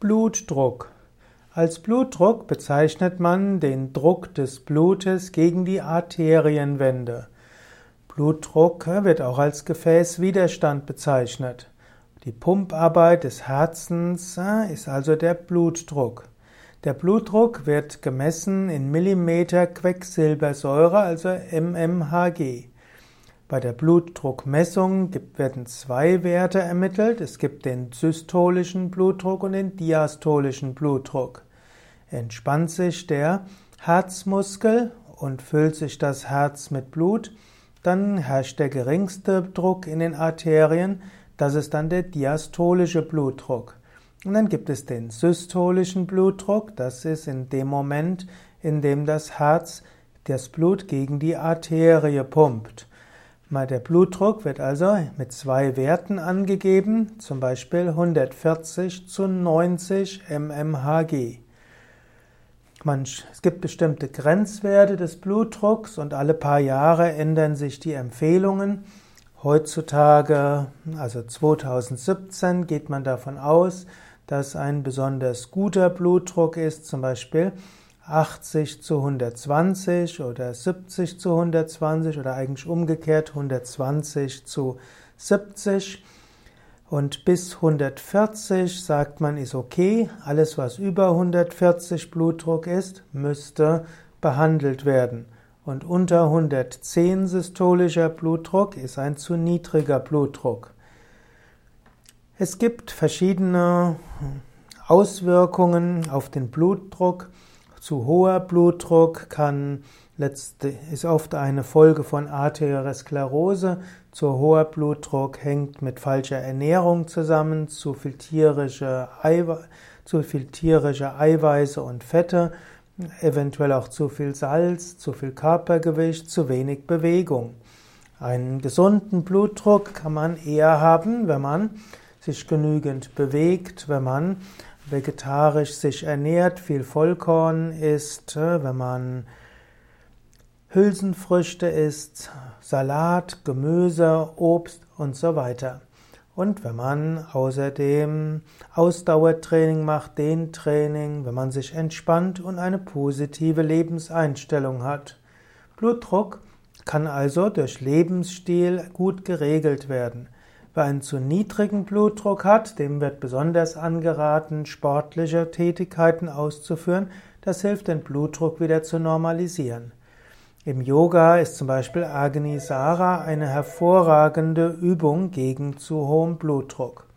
Blutdruck. Als Blutdruck bezeichnet man den Druck des Blutes gegen die Arterienwände. Blutdruck wird auch als Gefäßwiderstand bezeichnet. Die Pumparbeit des Herzens äh, ist also der Blutdruck. Der Blutdruck wird gemessen in Millimeter Quecksilbersäure, also mmHg. Bei der Blutdruckmessung werden zwei Werte ermittelt. Es gibt den systolischen Blutdruck und den diastolischen Blutdruck. Entspannt sich der Herzmuskel und füllt sich das Herz mit Blut, dann herrscht der geringste Druck in den Arterien, das ist dann der diastolische Blutdruck. Und dann gibt es den systolischen Blutdruck, das ist in dem Moment, in dem das Herz das Blut gegen die Arterie pumpt. Der Blutdruck wird also mit zwei Werten angegeben, zum Beispiel 140 zu 90 mmHg. es gibt bestimmte Grenzwerte des Blutdrucks und alle paar Jahre ändern sich die Empfehlungen. Heutzutage, also 2017, geht man davon aus, dass ein besonders guter Blutdruck ist, zum Beispiel 80 zu 120 oder 70 zu 120 oder eigentlich umgekehrt 120 zu 70. Und bis 140 sagt man, ist okay. Alles, was über 140 Blutdruck ist, müsste behandelt werden. Und unter 110 systolischer Blutdruck ist ein zu niedriger Blutdruck. Es gibt verschiedene Auswirkungen auf den Blutdruck. Zu hoher Blutdruck kann ist oft eine Folge von Arteriosklerose. Zu hoher Blutdruck hängt mit falscher Ernährung zusammen, zu viel tierische, Eiwe zu viel tierische Eiweiße und Fette, eventuell auch zu viel Salz, zu viel Körpergewicht, zu wenig Bewegung. Einen gesunden Blutdruck kann man eher haben, wenn man sich genügend bewegt, wenn man vegetarisch sich ernährt, viel Vollkorn isst, äh, wenn man Hülsenfrüchte isst, Salat, Gemüse, Obst und so weiter. Und wenn man außerdem Ausdauertraining macht, Dehntraining, wenn man sich entspannt und eine positive Lebenseinstellung hat. Blutdruck kann also durch Lebensstil gut geregelt werden. Wer einen zu niedrigen Blutdruck hat, dem wird besonders angeraten, sportliche Tätigkeiten auszuführen. Das hilft, den Blutdruck wieder zu normalisieren. Im Yoga ist zum Beispiel Agnisara eine hervorragende Übung gegen zu hohem Blutdruck.